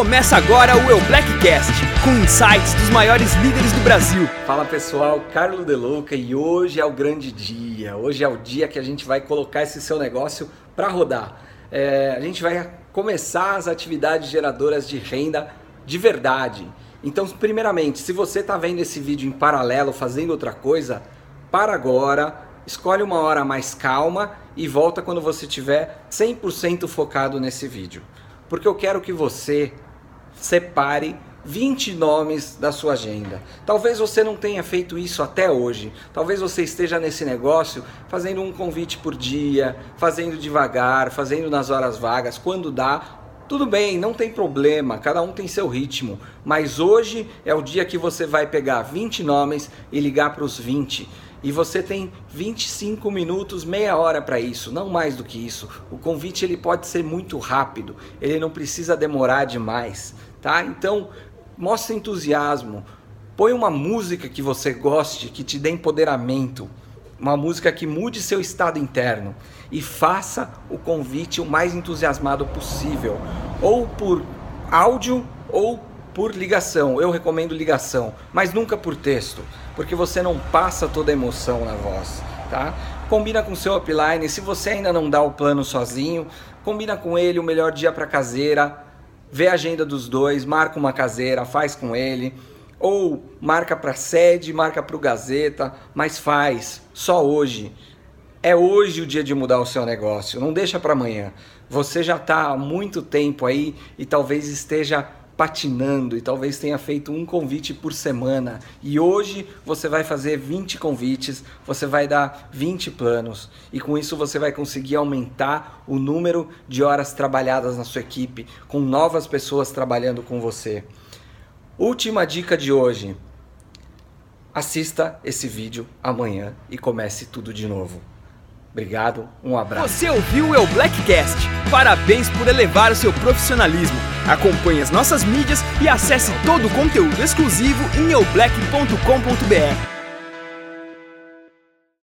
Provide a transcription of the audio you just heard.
Começa agora o Eu Blackcast, com insights dos maiores líderes do Brasil. Fala pessoal, Carlo Delouca e hoje é o grande dia. Hoje é o dia que a gente vai colocar esse seu negócio para rodar. É, a gente vai começar as atividades geradoras de renda de verdade. Então, primeiramente, se você está vendo esse vídeo em paralelo, fazendo outra coisa, para agora, escolhe uma hora mais calma e volta quando você estiver 100% focado nesse vídeo. Porque eu quero que você separe 20 nomes da sua agenda. Talvez você não tenha feito isso até hoje. Talvez você esteja nesse negócio fazendo um convite por dia, fazendo devagar, fazendo nas horas vagas, quando dá. Tudo bem, não tem problema, cada um tem seu ritmo. Mas hoje é o dia que você vai pegar 20 nomes e ligar para os 20 e você tem 25 minutos, meia hora para isso, não mais do que isso. O convite ele pode ser muito rápido, ele não precisa demorar demais, tá? Então, mostre entusiasmo. Põe uma música que você goste, que te dê empoderamento, uma música que mude seu estado interno e faça o convite o mais entusiasmado possível, ou por áudio ou por ligação. Eu recomendo ligação, mas nunca por texto, porque você não passa toda a emoção na voz, tá? Combina com seu upline, se você ainda não dá o plano sozinho, combina com ele o melhor dia para caseira, vê a agenda dos dois, marca uma caseira, faz com ele, ou marca para sede, marca para o Gazeta, mas faz só hoje. É hoje o dia de mudar o seu negócio, não deixa para amanhã. Você já está há muito tempo aí e talvez esteja patinando e talvez tenha feito um convite por semana e hoje você vai fazer 20 convites, você vai dar 20 planos e com isso você vai conseguir aumentar o número de horas trabalhadas na sua equipe, com novas pessoas trabalhando com você. Última dica de hoje: assista esse vídeo amanhã e comece tudo de novo. Obrigado, um abraço. Você ouviu o Blackcast? Parabéns por elevar o seu profissionalismo. Acompanhe as nossas mídias e acesse todo o conteúdo exclusivo em eublack.com.br.